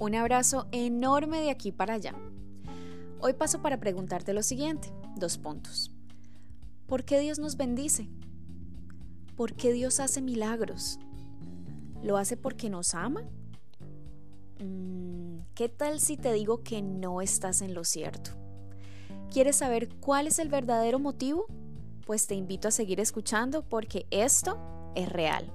Un abrazo enorme de aquí para allá. Hoy paso para preguntarte lo siguiente, dos puntos. ¿Por qué Dios nos bendice? ¿Por qué Dios hace milagros? ¿Lo hace porque nos ama? Mm, ¿Qué tal si te digo que no estás en lo cierto? ¿Quieres saber cuál es el verdadero motivo? Pues te invito a seguir escuchando porque esto es real.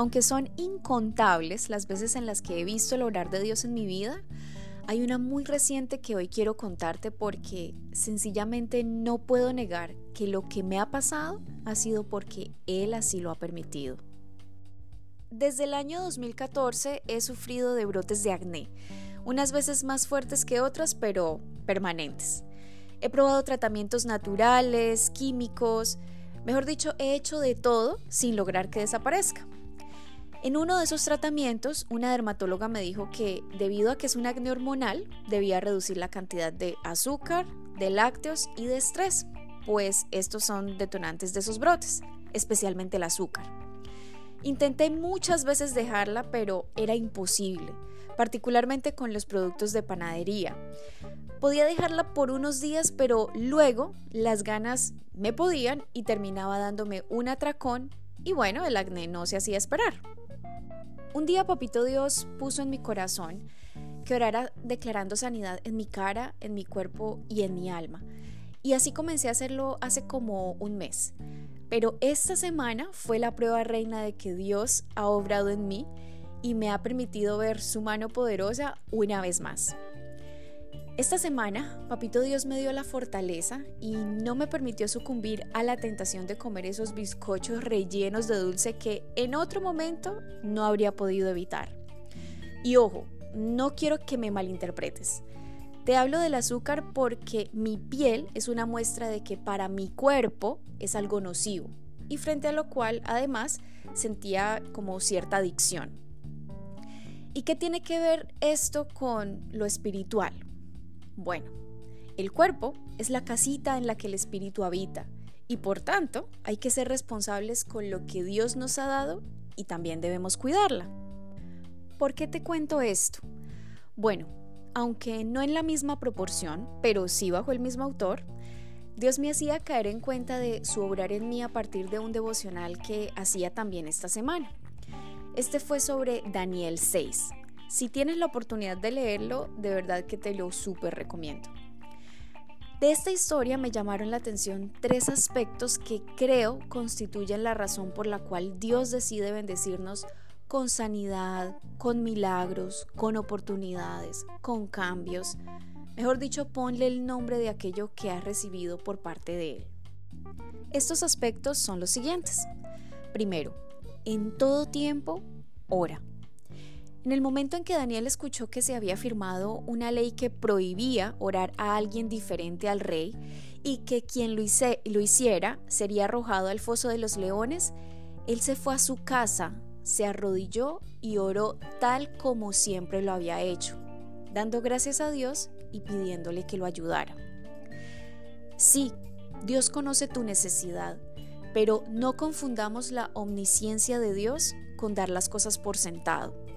Aunque son incontables las veces en las que he visto el obrar de Dios en mi vida, hay una muy reciente que hoy quiero contarte porque sencillamente no puedo negar que lo que me ha pasado ha sido porque Él así lo ha permitido. Desde el año 2014 he sufrido de brotes de acné, unas veces más fuertes que otras, pero permanentes. He probado tratamientos naturales, químicos, mejor dicho, he hecho de todo sin lograr que desaparezca. En uno de esos tratamientos, una dermatóloga me dijo que debido a que es un acné hormonal, debía reducir la cantidad de azúcar, de lácteos y de estrés, pues estos son detonantes de esos brotes, especialmente el azúcar. Intenté muchas veces dejarla, pero era imposible, particularmente con los productos de panadería. Podía dejarla por unos días, pero luego las ganas me podían y terminaba dándome un atracón y bueno, el acné no se hacía esperar. Un día Papito Dios puso en mi corazón que orara declarando sanidad en mi cara, en mi cuerpo y en mi alma. Y así comencé a hacerlo hace como un mes. Pero esta semana fue la prueba reina de que Dios ha obrado en mí y me ha permitido ver su mano poderosa una vez más. Esta semana, Papito Dios me dio la fortaleza y no me permitió sucumbir a la tentación de comer esos bizcochos rellenos de dulce que en otro momento no habría podido evitar. Y ojo, no quiero que me malinterpretes. Te hablo del azúcar porque mi piel es una muestra de que para mi cuerpo es algo nocivo y frente a lo cual además sentía como cierta adicción. ¿Y qué tiene que ver esto con lo espiritual? Bueno, el cuerpo es la casita en la que el espíritu habita y por tanto hay que ser responsables con lo que Dios nos ha dado y también debemos cuidarla. ¿Por qué te cuento esto? Bueno, aunque no en la misma proporción, pero sí bajo el mismo autor, Dios me hacía caer en cuenta de su obrar en mí a partir de un devocional que hacía también esta semana. Este fue sobre Daniel 6, si tienes la oportunidad de leerlo, de verdad que te lo súper recomiendo. De esta historia me llamaron la atención tres aspectos que creo constituyen la razón por la cual Dios decide bendecirnos con sanidad, con milagros, con oportunidades, con cambios. Mejor dicho, ponle el nombre de aquello que has recibido por parte de Él. Estos aspectos son los siguientes. Primero, en todo tiempo, ora. En el momento en que Daniel escuchó que se había firmado una ley que prohibía orar a alguien diferente al rey y que quien lo, hiciera sería arrojado al foso de los leones, él se fue a su casa, se arrodilló y oró tal como siempre lo había hecho, dando gracias a Dios y pidiéndole que lo ayudara. Sí, Dios conoce tu necesidad, pero no confundamos la omnisciencia de Dios con dar las cosas por sentado.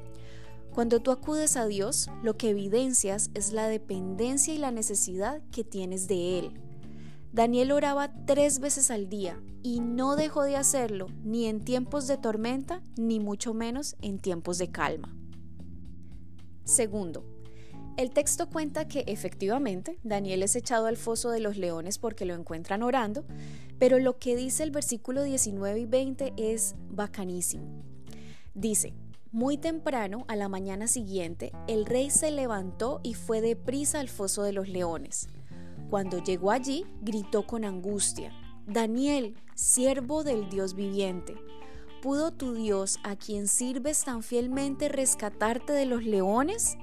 Cuando tú acudes a Dios, lo que evidencias es la dependencia y la necesidad que tienes de Él. Daniel oraba tres veces al día y no dejó de hacerlo ni en tiempos de tormenta ni mucho menos en tiempos de calma. Segundo, el texto cuenta que efectivamente Daniel es echado al foso de los leones porque lo encuentran orando, pero lo que dice el versículo 19 y 20 es bacanísimo. Dice, muy temprano, a la mañana siguiente, el rey se levantó y fue deprisa al foso de los leones. Cuando llegó allí, gritó con angustia, Daniel, siervo del Dios viviente, ¿pudo tu Dios, a quien sirves tan fielmente, rescatarte de los leones?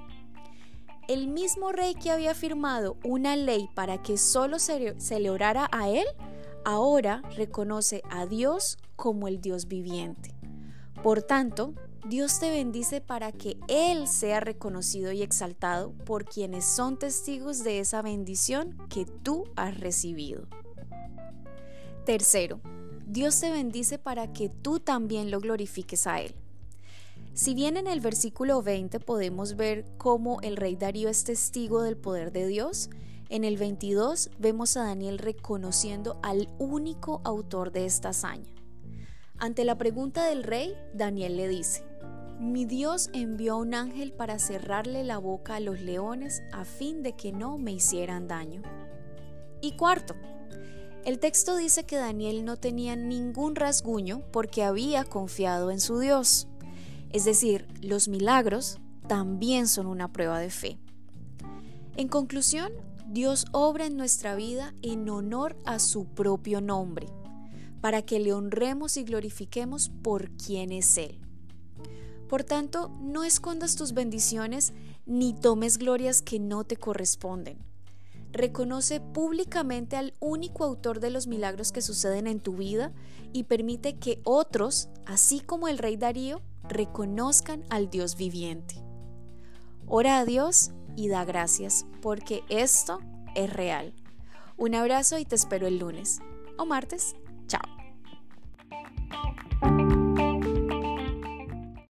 El mismo rey que había firmado una ley para que solo se, se le orara a él, ahora reconoce a Dios como el Dios viviente. Por tanto, Dios te bendice para que Él sea reconocido y exaltado por quienes son testigos de esa bendición que tú has recibido. Tercero, Dios te bendice para que tú también lo glorifiques a Él. Si bien en el versículo 20 podemos ver cómo el rey Darío es testigo del poder de Dios, en el 22 vemos a Daniel reconociendo al único autor de esta hazaña. Ante la pregunta del rey, Daniel le dice, mi Dios envió un ángel para cerrarle la boca a los leones a fin de que no me hicieran daño. Y cuarto, el texto dice que Daniel no tenía ningún rasguño porque había confiado en su Dios. Es decir, los milagros también son una prueba de fe. En conclusión, Dios obra en nuestra vida en honor a su propio nombre, para que le honremos y glorifiquemos por quien es Él. Por tanto, no escondas tus bendiciones ni tomes glorias que no te corresponden reconoce públicamente al único autor de los milagros que suceden en tu vida y permite que otros, así como el rey Darío, reconozcan al Dios viviente. Ora a Dios y da gracias, porque esto es real. Un abrazo y te espero el lunes o martes